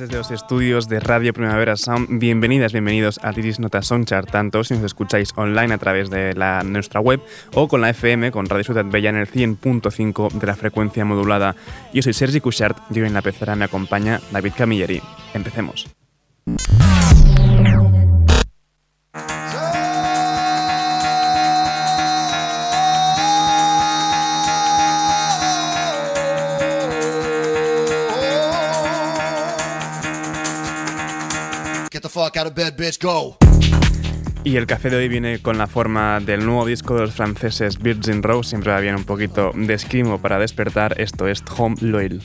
Desde los estudios de Radio Primavera Sound. Bienvenidas, bienvenidos a Tiris Nota Songchart, tanto si nos escucháis online a través de la, nuestra web o con la FM, con Radio Ciudad Bella en el 100.5 de la frecuencia modulada. Yo soy Sergi Cushart y hoy en la pecera me acompaña David Camilleri. Empecemos. Y el café de hoy viene con la forma del nuevo disco de los franceses Virgin Rose. Siempre va bien un poquito de esquimo para despertar. Esto es Home Loyal.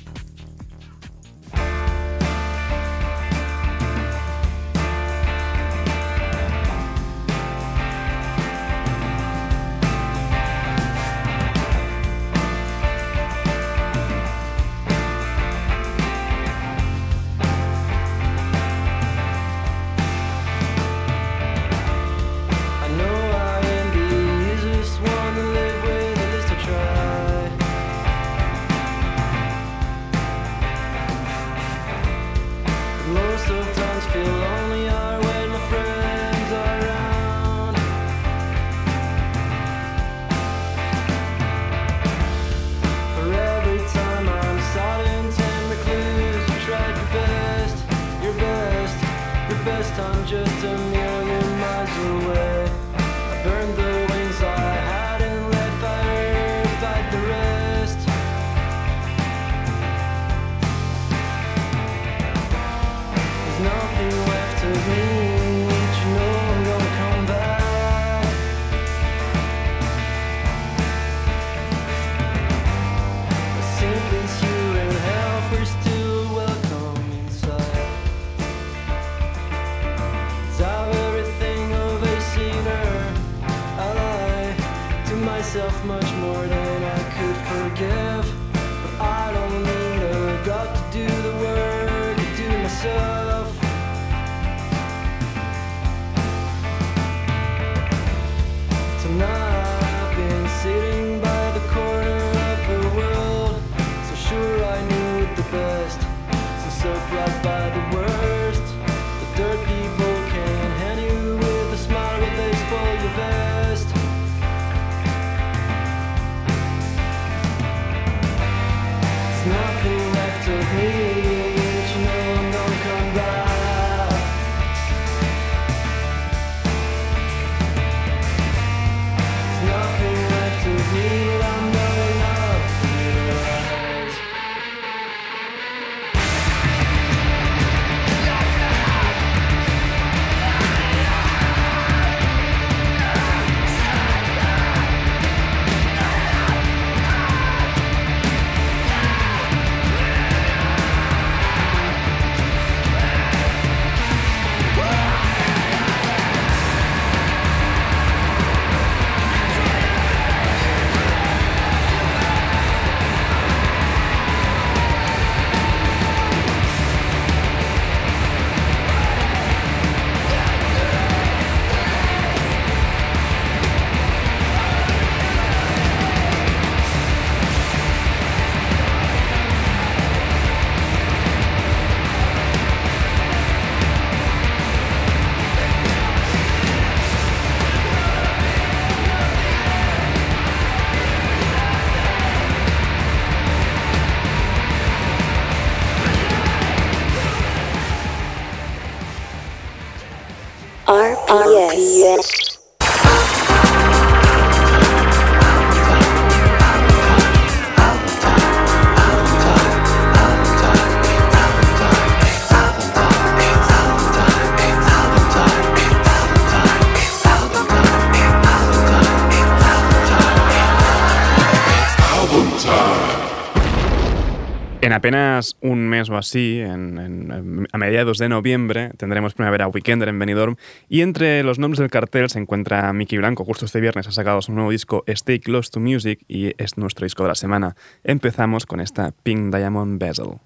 Así, a mediados de noviembre, tendremos Primavera Weekender en Benidorm y entre los nombres del cartel se encuentra Mickey Blanco. Justo este viernes ha sacado su nuevo disco Stay Close to Music y es nuestro disco de la semana. Empezamos con esta Pink Diamond Bezel.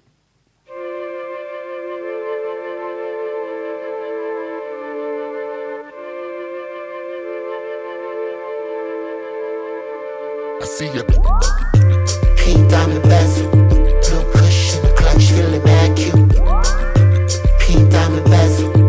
Pink diamond bezel, feeling mad cute. Pink diamond bezel,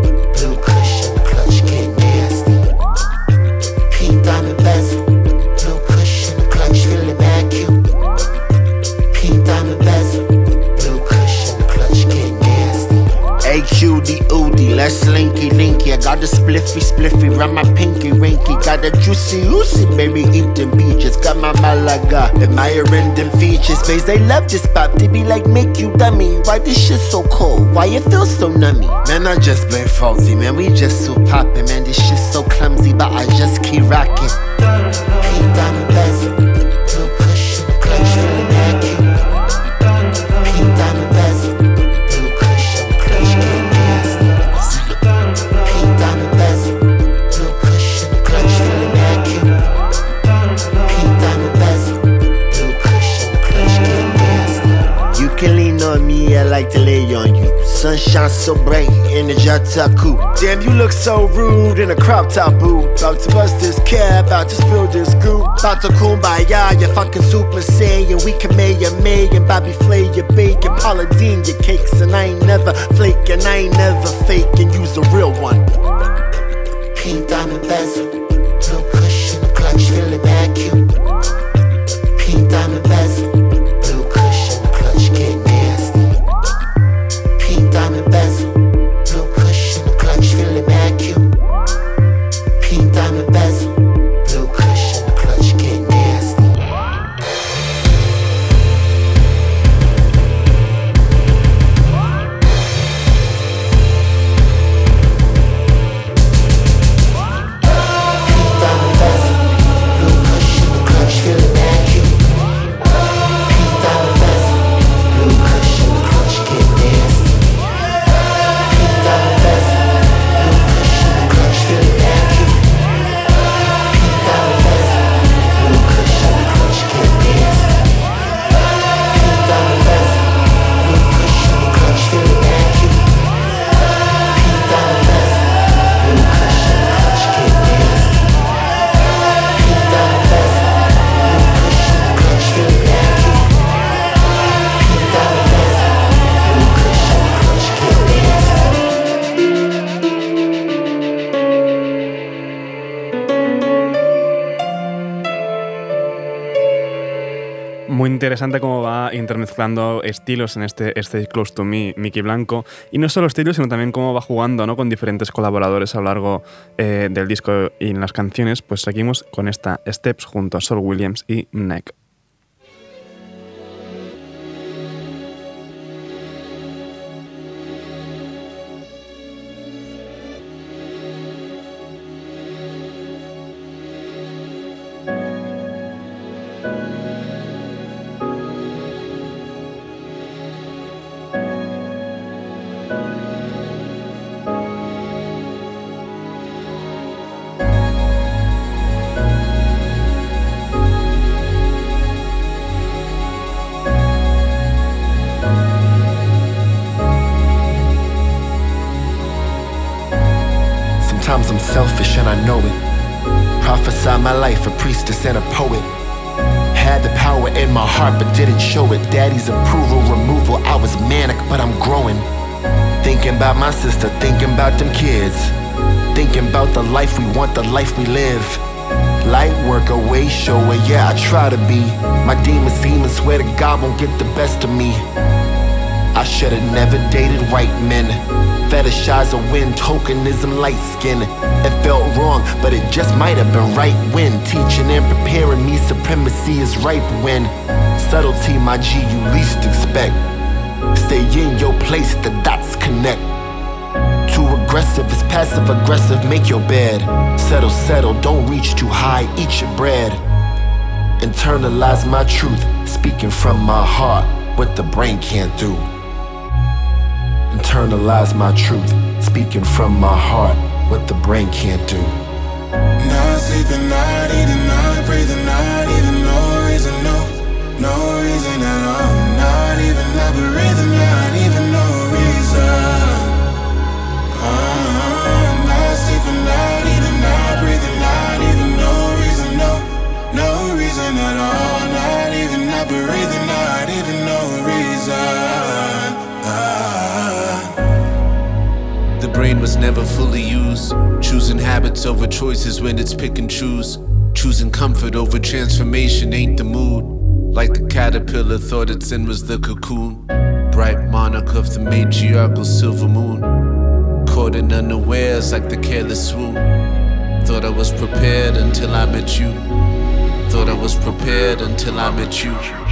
less slinky linky. I got a spliffy spliffy round my pinky rinky. Got a juicy juicy baby eating beaches. Got my Malaga, admiring them features. Space they love this pop. They be like, make you dummy. Why this shit so cold? Why it feel so nummy? Man, I just been faulty, man. We just so poppin', man. This shit so clumsy, but I just keep rocking. Like to lay on you. Sunshine so bright in the Jataku. Damn, you look so rude in a crop top boot. About to bust this cab, about to spill this goop. About to kumbaya, you fucking super saiyan. We can make a million, Bobby Flay, your bacon, Paula Deen, your cakes. And I ain't never flaking, I ain't never faking. Use a real one. Pink diamond bezel, interesante cómo va intermezclando estilos en este, este Close to Me, Mickey Blanco. Y no solo estilos, sino también cómo va jugando ¿no? con diferentes colaboradores a lo largo eh, del disco y en las canciones. Pues seguimos con esta Steps junto a Sol Williams y Neck. Selfish and I know it. Prophesy my life, a priestess and a poet. Had the power in my heart but didn't show it. Daddy's approval, removal, I was manic, but I'm growing. Thinking about my sister, thinking about them kids. Thinking about the life we want, the life we live. Light work, a way shower, yeah, I try to be. My demons seem and swear to God won't get the best of me. I should've never dated white men. Fetishize a win, tokenism, light skin. It felt wrong, but it just might have been right when teaching and preparing me supremacy is ripe when subtlety, my G, you least expect. Stay in your place, the dots connect. Too aggressive is passive aggressive, make your bed. Settle, settle, don't reach too high, eat your bread. Internalize my truth, speaking from my heart. what the brain can't do. Internalize my truth, speaking from my heart, what the brain can't do. Not sleeping, not eating, not breathing, not even no reason, no, no reason at all. Not even not breathing, not even no reason. Not not breathing, not even no reason, no, no reason at all. Not even breathing, not even brain was never fully used. Choosing habits over choices when it's pick and choose. Choosing comfort over transformation ain't the mood. Like the caterpillar thought its end was the cocoon. Bright monarch of the matriarchal silver moon. Caught in unawares like the careless swoon. Thought I was prepared until I met you. Thought I was prepared until I met you.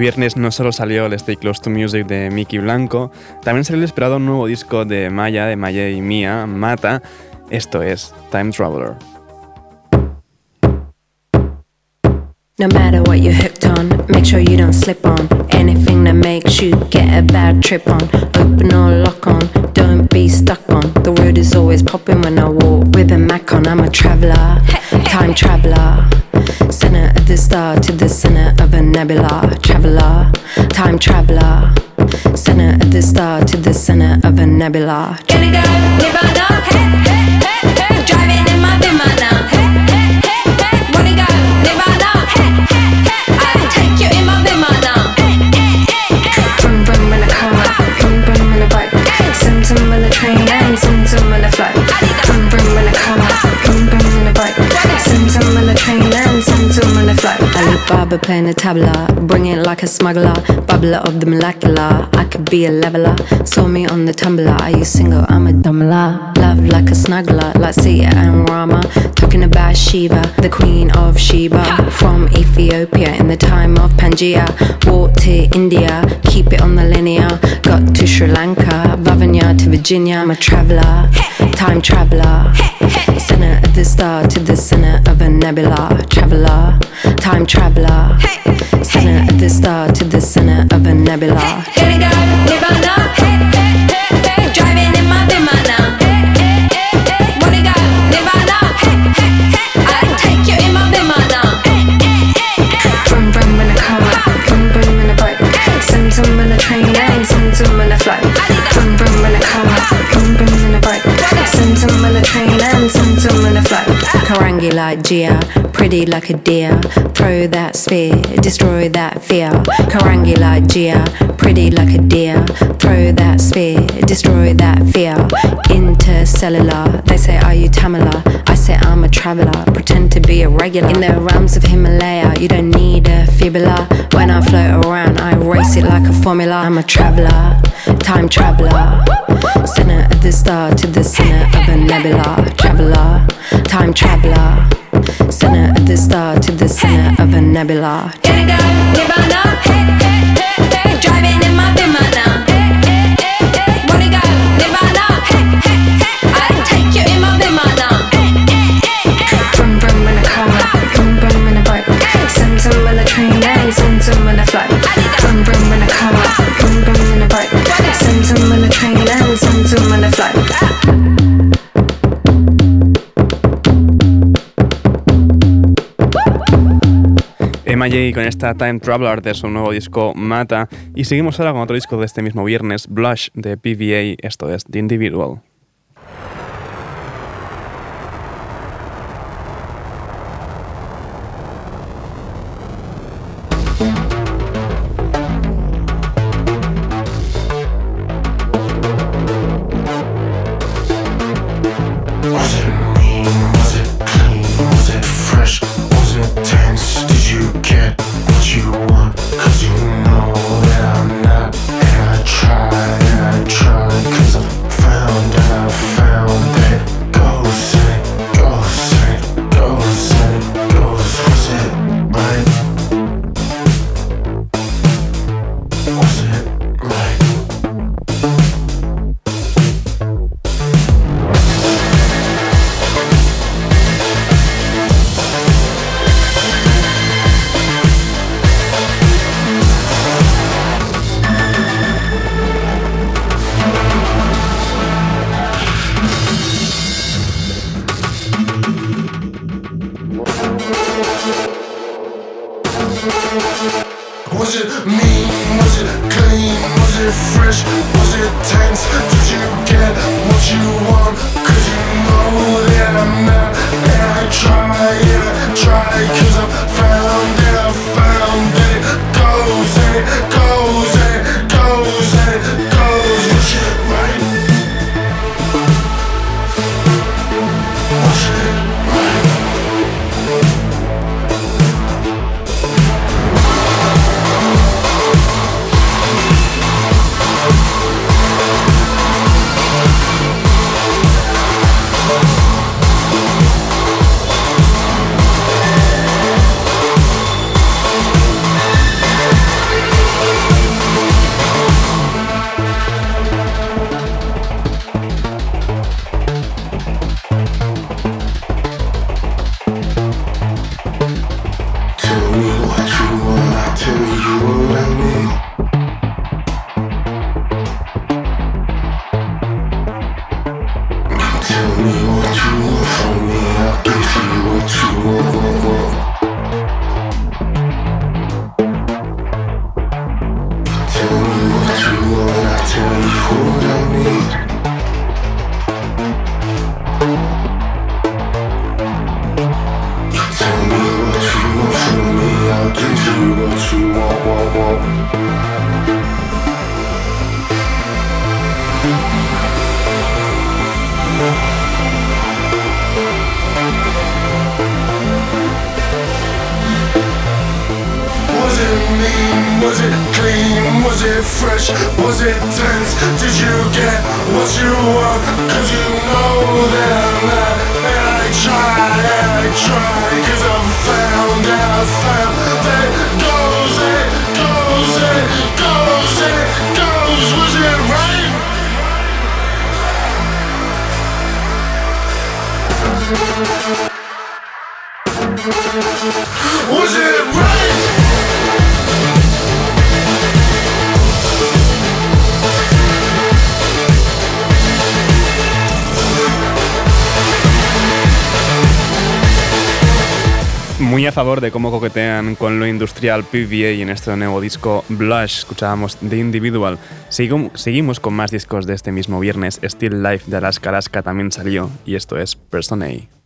Viernes no solo salió el Stay Close to Music de Mickey Blanco, también salió el esperado nuevo disco de Maya, de Maya y Mía, Mata. Esto es Time Traveler. No matter what you're hooked on, make sure you don't slip on anything that makes you get a bad trip on. Open or lock on, don't be stuck on. The road is always popping when I walk with a Mac on. I'm a traveler, time traveler. Center of the star to the center of a nebula. Traveler, time traveler. Center of the star to the center of a nebula. Gonna go, Nirvana, hey, hey, hey, hey. Driving in my Vimana, hey, hey, hey, hey. Wanna go, Nirvana, hey, hey, hey. I'll take you in my Vimana. Vroom vroom in a car, vroom vroom in a bike, sim sim in a train and sim in a. Alibaba playing a tabla, bring it like a smuggler, bubbler of the molecular. I could be a leveler, saw me on the tumbler. Are you single? I'm a dumbler. Love like a snuggler, like Sita and Rama. Talking about Shiva, the queen of Sheba. From Ethiopia in the time of Pangaea. Walked to India, keep it on the linear. Got to Sri Lanka, Vavuniya to Virginia. I'm a traveler, time traveler. Center of the star to the center of a nebula. Traveler, time traveler. Center of the star to the center of a nebula. Gonna go, Nirvana, hey, hey, hey, hey. Driving in my Vimana. Wanna go, Nirvana, hey, hey, hey. I'll take you in my Vimana. Vroom vroom in a car, vroom vroom in a bike, sim sim in a train and sim sim in a Like Gia, pretty like a deer. Throw that spear, destroy that fear. Karangi like Gia, pretty like a deer. Throw that spear, destroy that fear. Intercellular, they say, Are you Tamala? Traveler. Pretend to be a regular. In the realms of Himalaya, you don't need a fibula. When I float around, I race it like a formula. I'm a traveler, time traveler. Center of the star to the center of a nebula. Traveler, time traveler. Center of the star to the center of a nebula. Gonna Emma J con esta Time Traveler de su nuevo disco Mata. Y seguimos ahora con otro disco de este mismo viernes, Blush de PVA, esto es The Individual. A favor de cómo coquetean con lo industrial PVA y en este nuevo disco Blush escuchábamos The Individual. seguimos con más discos de este mismo viernes. Still Life de Alaska Alaska también salió y esto es Person A.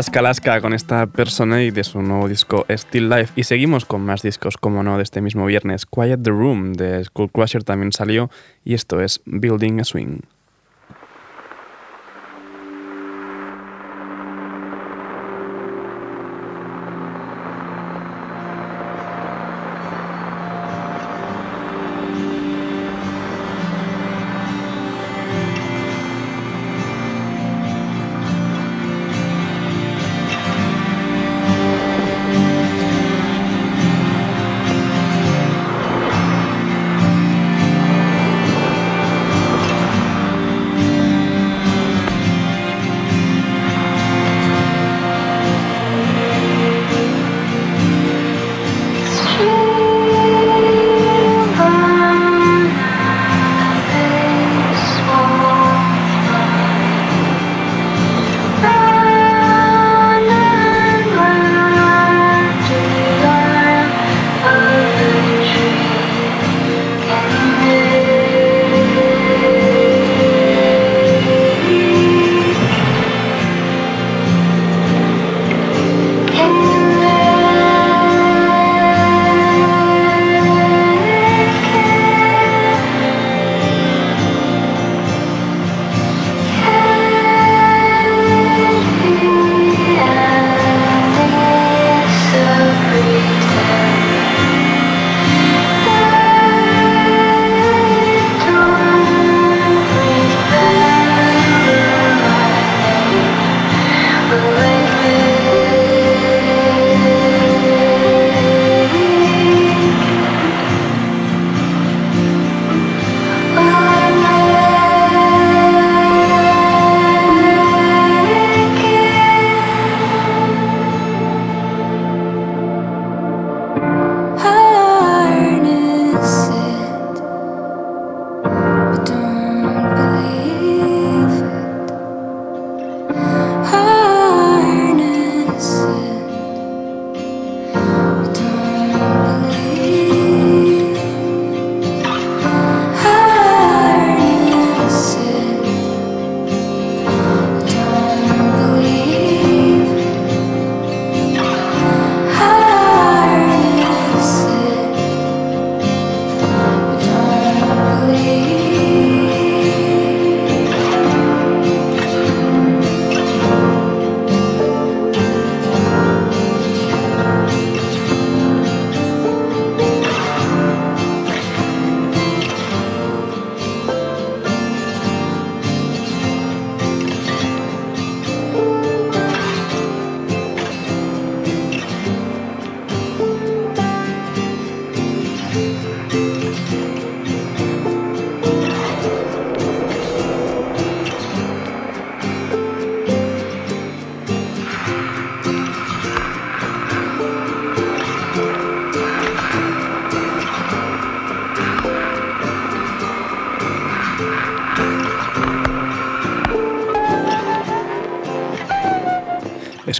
Alaska Alaska con esta persona y de su nuevo disco Still Life. Y seguimos con más discos, como no, de este mismo viernes. Quiet the Room de Skull Crusher también salió y esto es Building a Swing.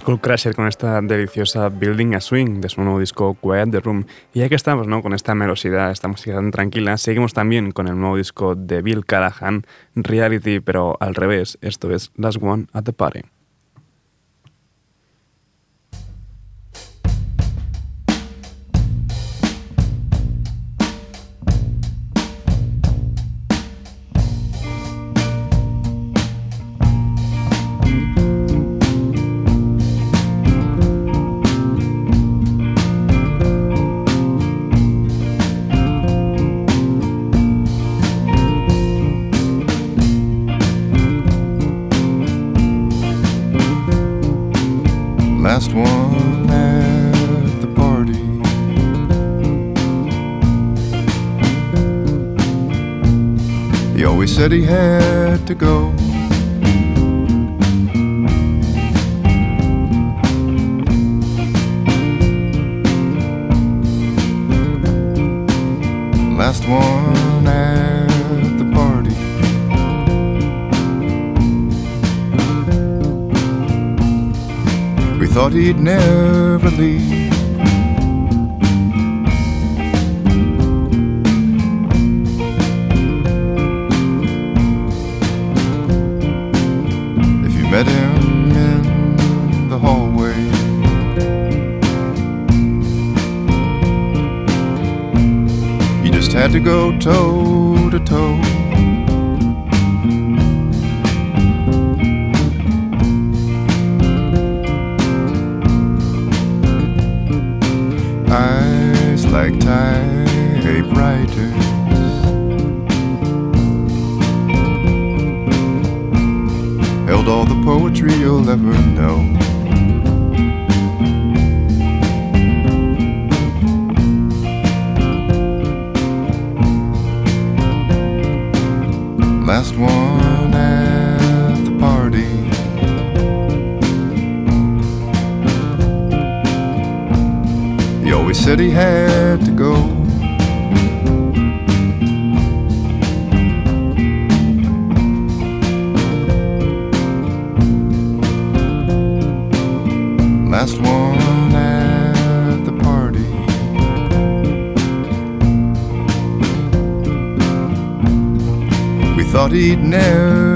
Skull Crusher con esta deliciosa Building a Swing de su nuevo disco Quiet the Room. Y ya que estamos ¿no? con esta melosidad, esta música tan tranquila, seguimos también con el nuevo disco de Bill Callahan, Reality, pero al revés. Esto es Last One at the Party. Said he had to go. Last one at the party. We thought he'd never leave. Had to go toe to toe. Eyes like typewriters. Held all the poetry you'll ever know. Last one at the party. He always said he had to go. Last one he'd never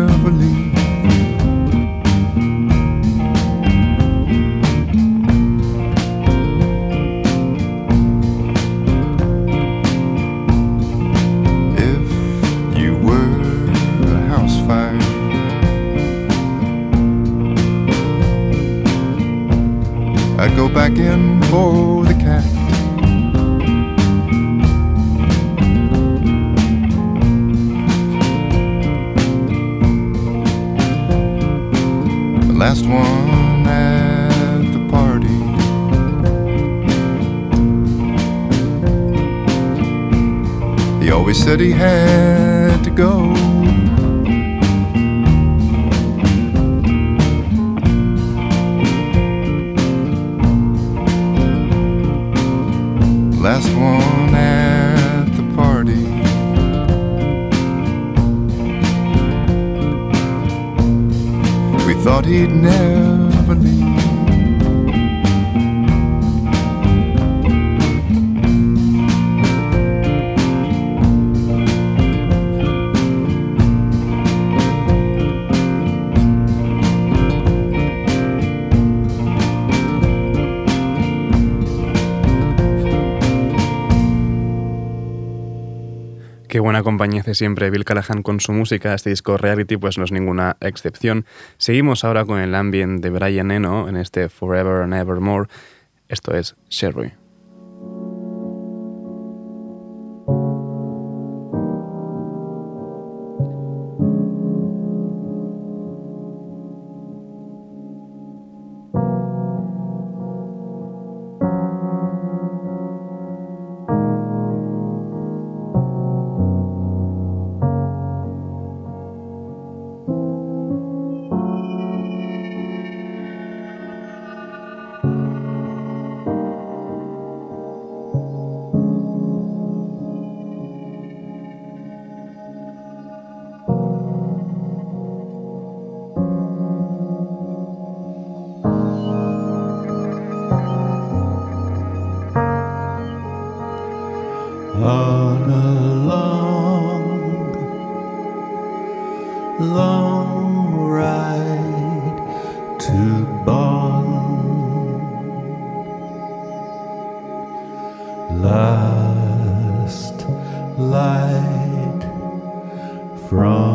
buena compañía hace siempre Bill Callahan con su música. Este disco Reality pues no es ninguna excepción. Seguimos ahora con el ambient de Brian Eno en este Forever and Evermore. Esto es Sherry. Last light from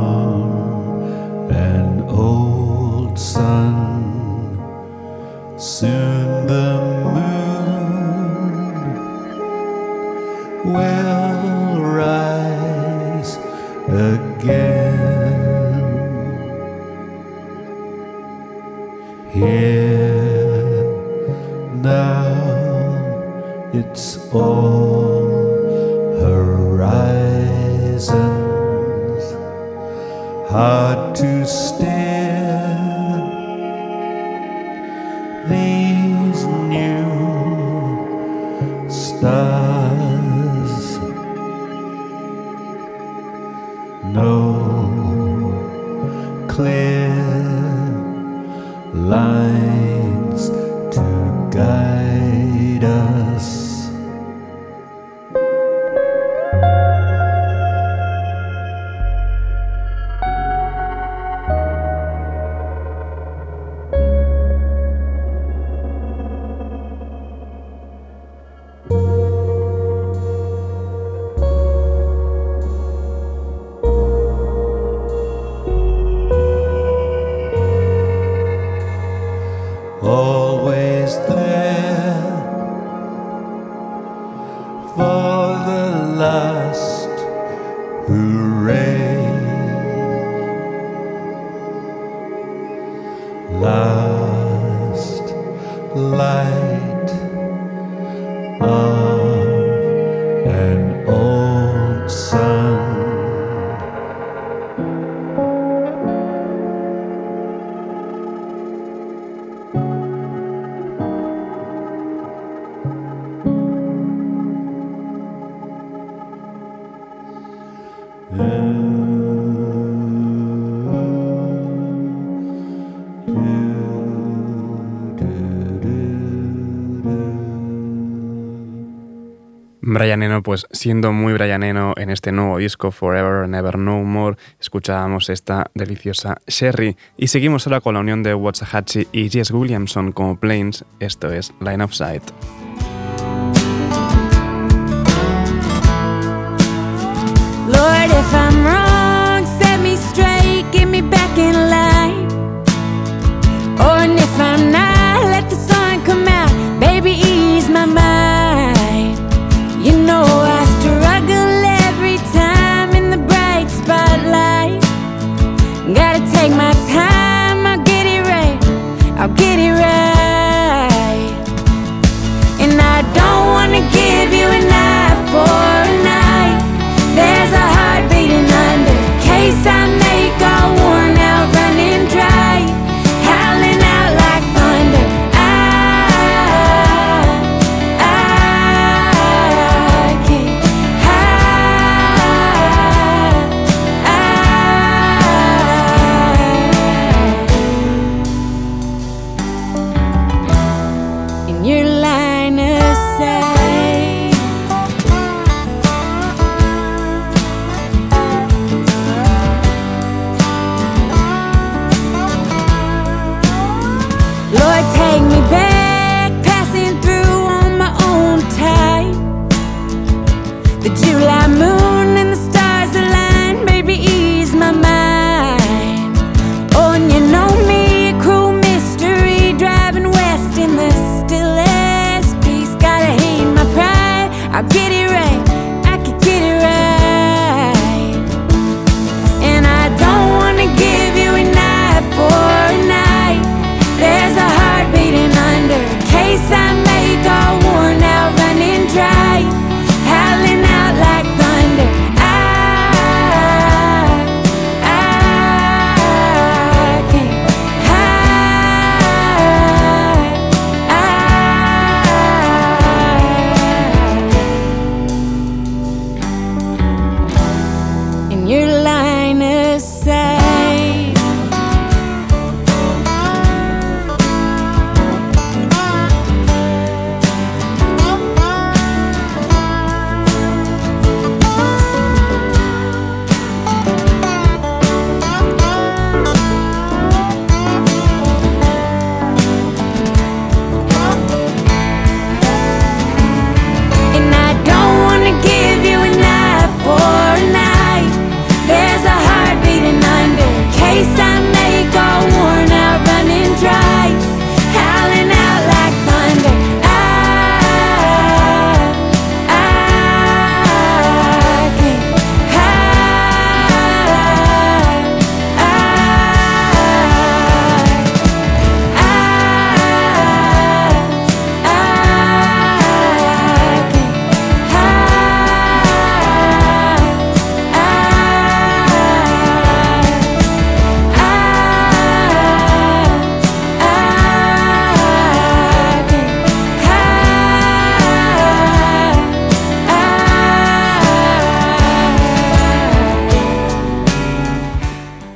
Brian Eno, pues siendo muy Brian Eno en este nuevo disco Forever Never No More, escuchábamos esta deliciosa Sherry. Y seguimos ahora con la unión de Watsahatchee y Jess Williamson como Planes, esto es Line of Sight.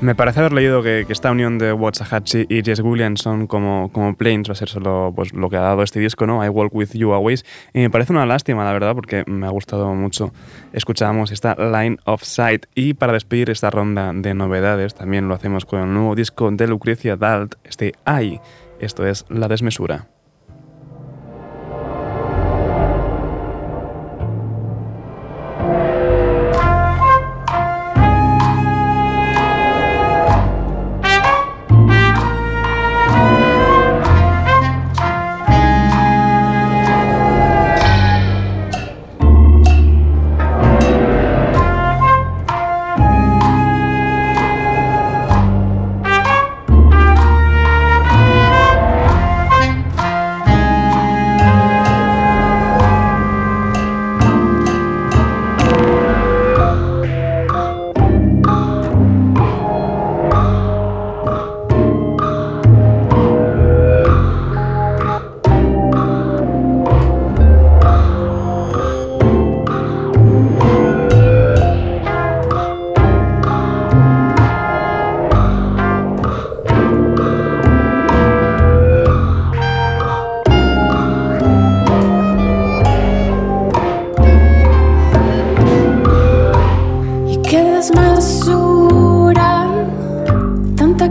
Me parece haber leído que, esta unión de Watsahatchee y Jess Williamson como, como Planes va a ser solo pues, lo que ha dado este disco, ¿no? I Walk With You Always. Y me parece una lástima, la verdad, porque me ha gustado mucho. Escuchábamos esta Line of Sight. Y para despedir esta ronda de novedades, también lo hacemos con el nuevo disco de Lucrecia Dalt, este I. Esto es La Desmesura.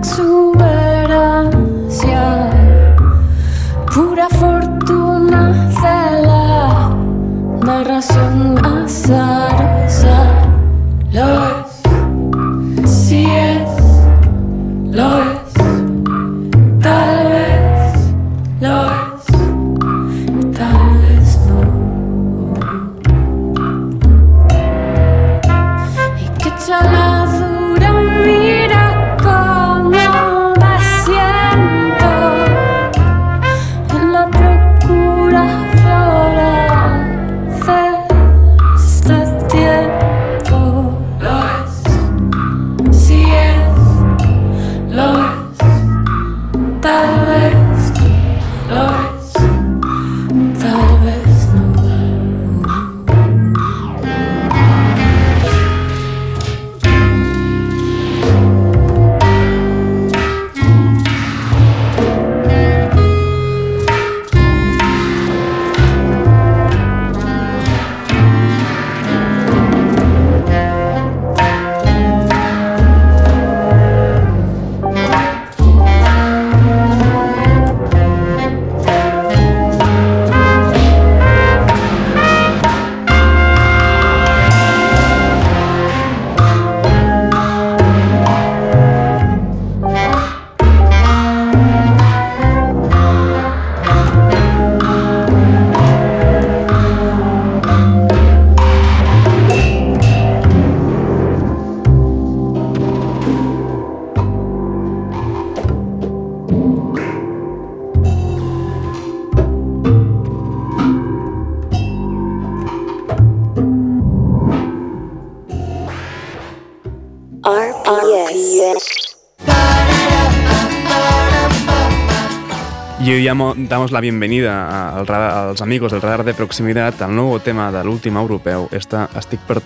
to Y hoy damos la bienvenida al radar, als amigos del radar de proximidad al nuevo tema de l'últim europeu, esta Estic per.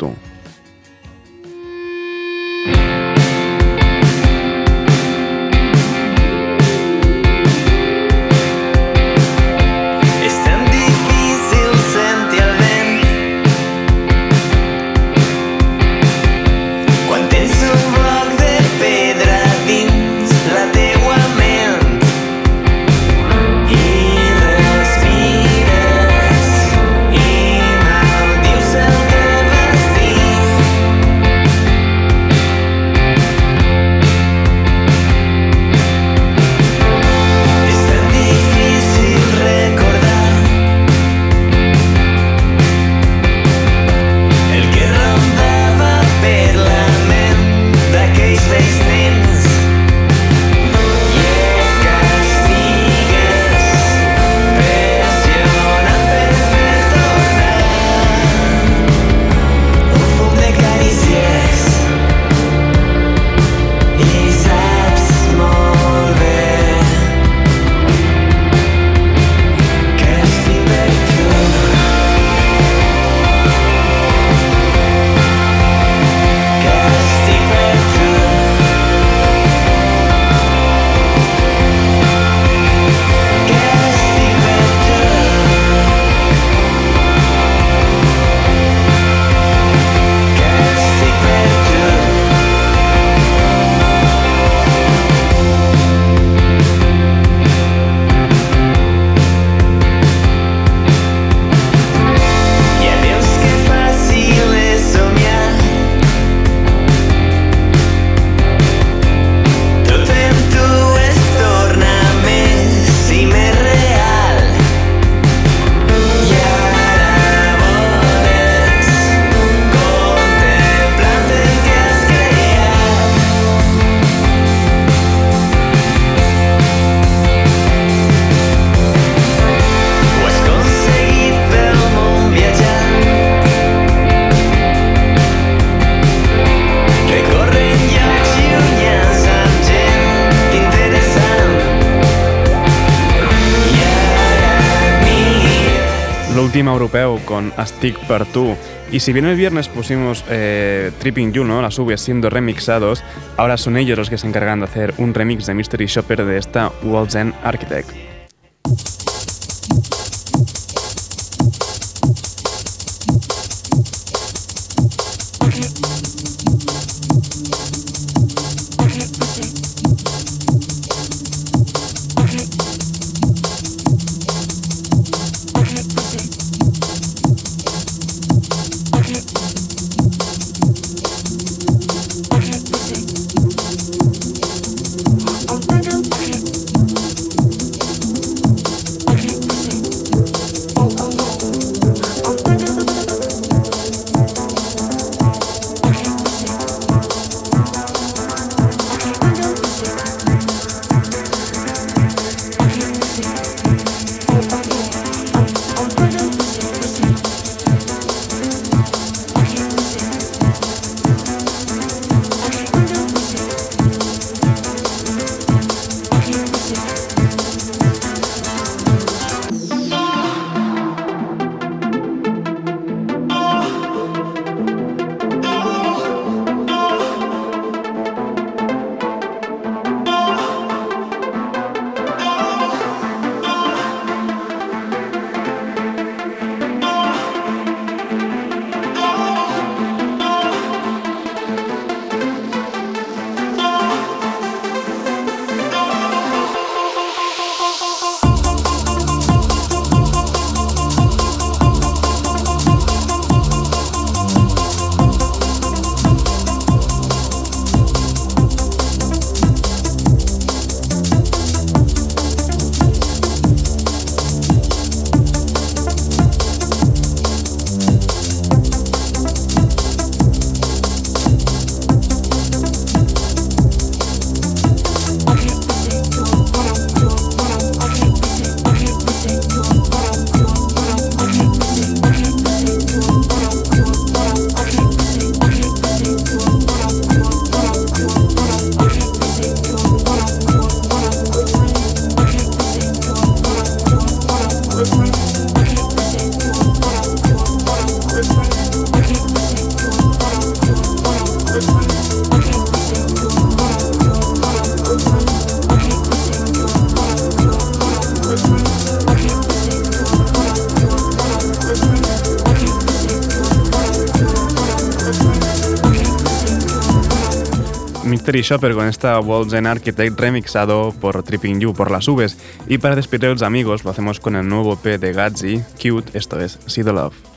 A Stick Per Two. Y si bien el viernes pusimos eh, Tripping You, ¿no? las V siendo remixados, ahora son ellos los que se encargan de hacer un remix de Mystery Shopper de esta World's End Architect. Chris Shopper con esta Walls and Architect remixado por Tripping You, por las Uves. Y para despedir a los amigos lo hacemos con el nuevo P de Gatsby, Cute, esto es See the Love.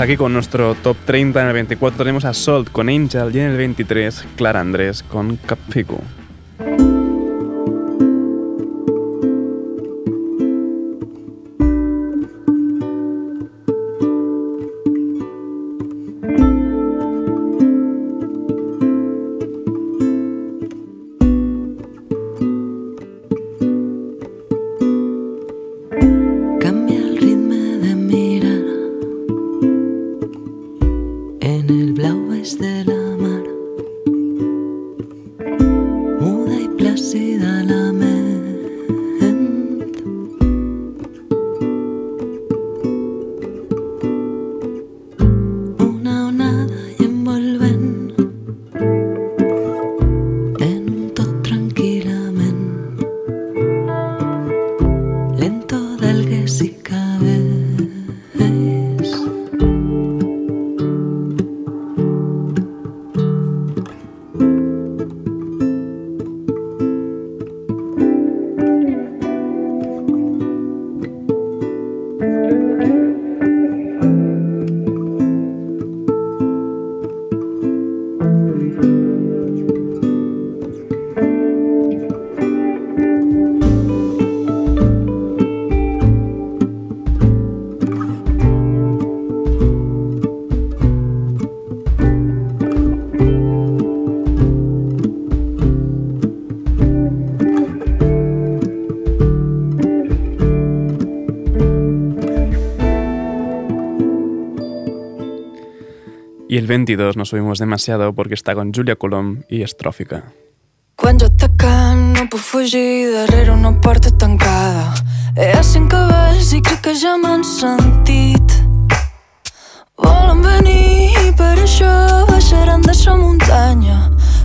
Aquí con nuestro top 30. En el 24 tenemos a Salt con Angel y en el 23 Clara Andrés con Capfico. El 22 no subimos demasiado porque está con Julia Colom y Estrófica. Quan jo t'acant no puc fugir darrere una porta tancada. Hi ha cinc cabells i crec que ja m'han sentit. Volen venir i per això baixaran de sa muntanya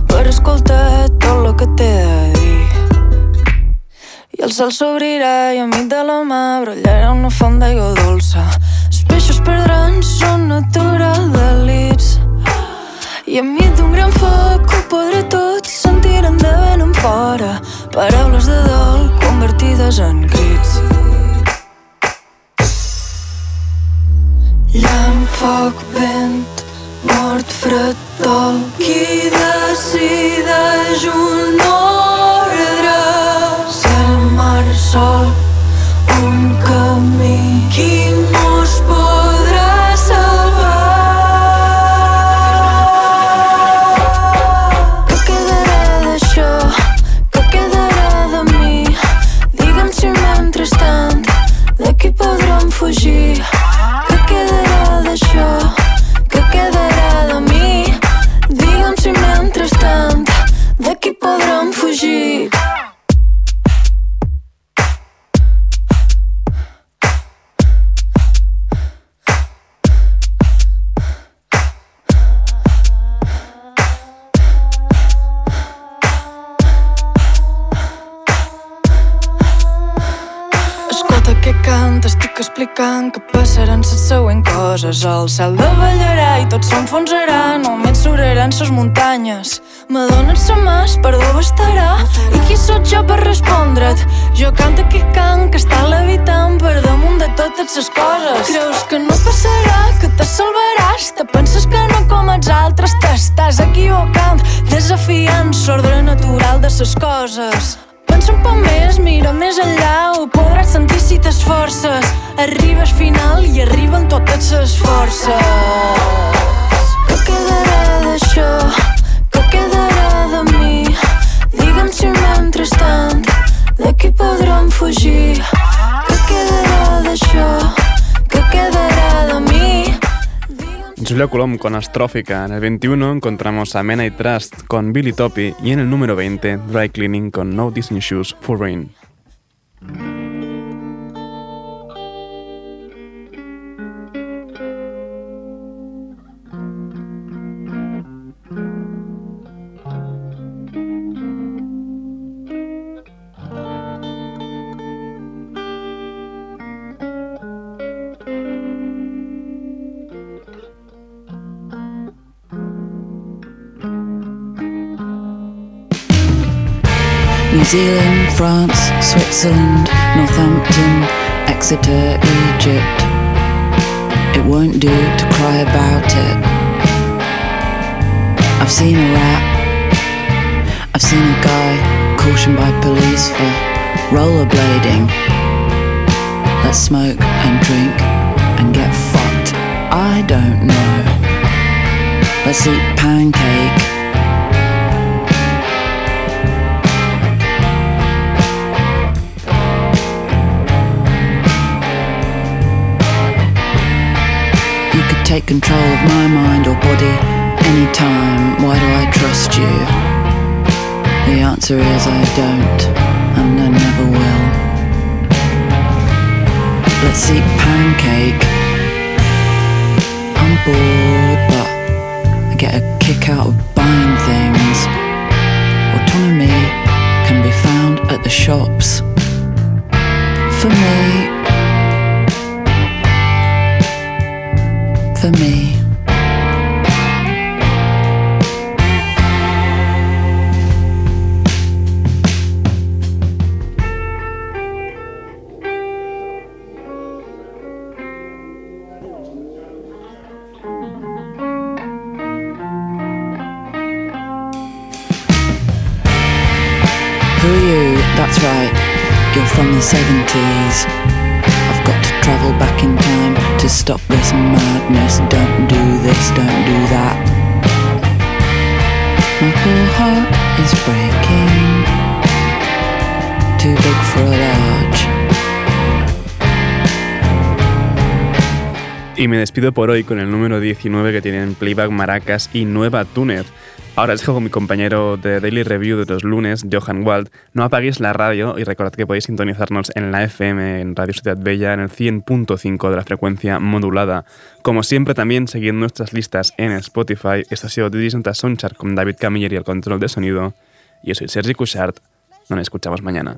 per escoltar tot el que té de dir. I el cel s'obrirà i enmig de la mà brollarà una font d'aigua dolça. Perdran son natural delits. I enmig d'un gran foc ho podré tot sentir en de vent en fora. Paraules de dol convertides en crits. Llamp, foc, vent, mort, fred, dol Qui decideix un ordre. Cel, mar, sol, un camí. Qui explicant que passaran les següents coses. El cel davallarà i tot s'enfonsarà, només s'obraran ses muntanyes. Me dones sa mà, el perdó bastarà. I qui sóc jo per respondre't? Jo canto que cant, que està levitant per damunt de totes les coses. Creus que no passarà, que te salvaràs? Te penses que no com els altres, t'estàs equivocant, desafiant l'ordre natural de les coses. Pensa un poc més, mira més enllà, ho podràs sentir si t'esforces. Arribes final i arriben totes les forces. Que quedarà d'això? Que quedarà de mi? Digue'm si mentrestant d'aquí podrem fugir. Que quedarà d'això? Que quedarà de mi? Julia Colom con Astrófica. En el 21 encontramos a Mena y Trust con Billy Toppy y en el número 20 Dry Cleaning con No Disney Shoes for Rain. Zealand, France, Switzerland, Northampton, Exeter, Egypt. It won't do to cry about it. I've seen a rat. I've seen a guy cautioned by police for rollerblading. Let's smoke and drink and get fucked. I don't know. Let's eat pancake. Take control of my mind or body anytime. Why do I trust you? The answer is I don't, and I never will. Let's eat pancake. I'm bored, but I get a kick out of buying things. Autonomy can be found at the shops. For me, for me. Who are you? That's right, you're from the 70s. Stop this madness. Don't do this, don't do that. My poor heart is breaking. Too big for a large. Y me despido por hoy con el número 19 que tienen Playback Maracas y Nueva Túnez. Ahora os dejo con mi compañero de Daily Review de los lunes, Johan Wald. No apaguéis la radio y recordad que podéis sintonizarnos en la FM, en Radio Ciudad Bella, en el 100.5 de la frecuencia modulada. Como siempre, también seguid nuestras listas en Spotify. Esto ha sido Didis Sonchar con David Camilleri al control de sonido. Yo soy Sergi Cushart. Nos escuchamos mañana.